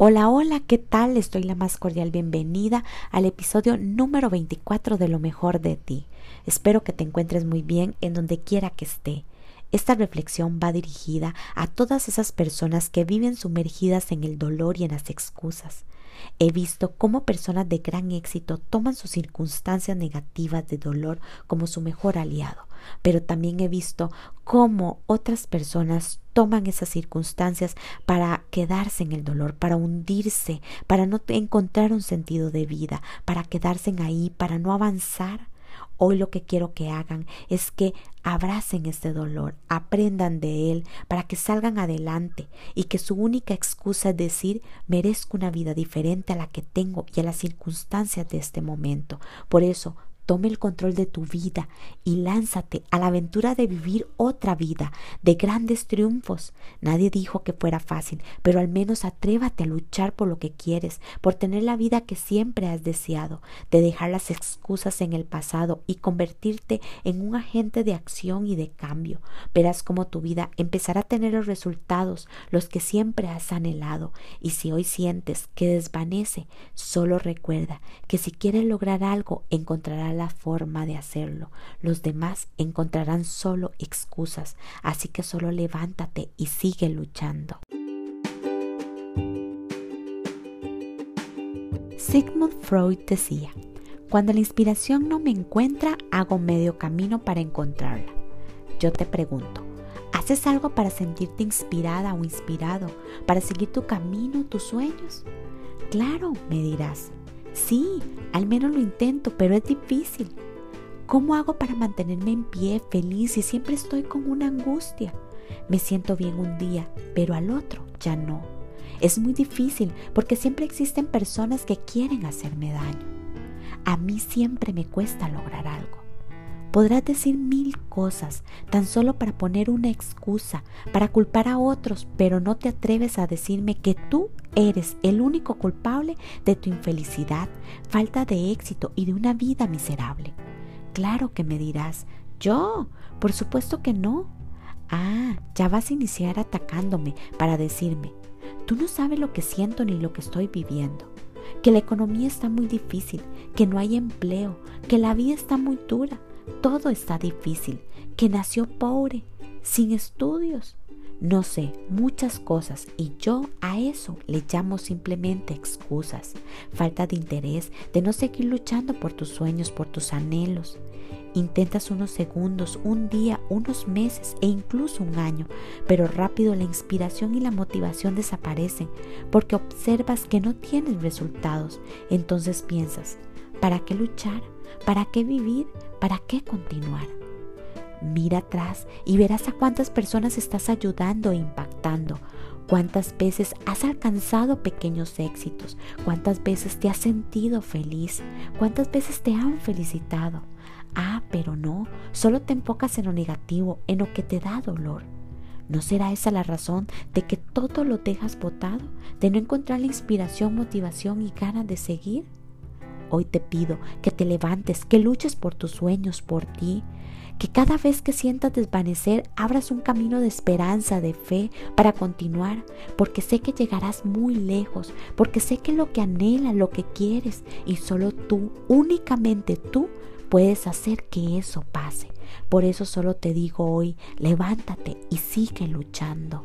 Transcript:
Hola, hola, ¿qué tal? Estoy la más cordial bienvenida al episodio número 24 de Lo mejor de ti. Espero que te encuentres muy bien en donde quiera que esté. Esta reflexión va dirigida a todas esas personas que viven sumergidas en el dolor y en las excusas. He visto cómo personas de gran éxito toman sus circunstancias negativas de dolor como su mejor aliado, pero también he visto cómo otras personas toman esas circunstancias para quedarse en el dolor, para hundirse, para no encontrar un sentido de vida, para quedarse ahí, para no avanzar. Hoy lo que quiero que hagan es que abracen este dolor, aprendan de él para que salgan adelante y que su única excusa es decir merezco una vida diferente a la que tengo y a las circunstancias de este momento. Por eso Tome el control de tu vida y lánzate a la aventura de vivir otra vida, de grandes triunfos. Nadie dijo que fuera fácil, pero al menos atrévate a luchar por lo que quieres, por tener la vida que siempre has deseado, de dejar las excusas en el pasado y convertirte en un agente de acción y de cambio. Verás cómo tu vida empezará a tener los resultados, los que siempre has anhelado. Y si hoy sientes que desvanece, solo recuerda que si quieres lograr algo, encontrarás la forma de hacerlo. Los demás encontrarán solo excusas, así que solo levántate y sigue luchando. Sigmund Freud decía, cuando la inspiración no me encuentra, hago medio camino para encontrarla. Yo te pregunto, ¿haces algo para sentirte inspirada o inspirado, para seguir tu camino, tus sueños? Claro, me dirás, Sí, al menos lo intento, pero es difícil. ¿Cómo hago para mantenerme en pie, feliz y siempre estoy con una angustia? Me siento bien un día, pero al otro ya no. Es muy difícil porque siempre existen personas que quieren hacerme daño. A mí siempre me cuesta lograr algo. Podrás decir mil cosas tan solo para poner una excusa, para culpar a otros, pero no te atreves a decirme que tú eres el único culpable de tu infelicidad, falta de éxito y de una vida miserable. Claro que me dirás, yo, por supuesto que no. Ah, ya vas a iniciar atacándome para decirme, tú no sabes lo que siento ni lo que estoy viviendo, que la economía está muy difícil, que no hay empleo, que la vida está muy dura, todo está difícil, que nació pobre, sin estudios, no sé, muchas cosas y yo a eso le llamo simplemente excusas, falta de interés, de no seguir luchando por tus sueños, por tus anhelos. Intentas unos segundos, un día, unos meses e incluso un año, pero rápido la inspiración y la motivación desaparecen porque observas que no tienes resultados. Entonces piensas, ¿para qué luchar? ¿Para qué vivir? ¿Para qué continuar? Mira atrás y verás a cuántas personas estás ayudando e impactando. Cuántas veces has alcanzado pequeños éxitos. Cuántas veces te has sentido feliz. Cuántas veces te han felicitado. Ah, pero no, solo te enfocas en lo negativo, en lo que te da dolor. ¿No será esa la razón de que todo lo dejas botado? ¿De no encontrar la inspiración, motivación y ganas de seguir? Hoy te pido que te levantes, que luches por tus sueños, por ti, que cada vez que sientas desvanecer abras un camino de esperanza, de fe para continuar, porque sé que llegarás muy lejos, porque sé que lo que anhelas, lo que quieres, y solo tú, únicamente tú, puedes hacer que eso pase. Por eso solo te digo hoy, levántate y sigue luchando.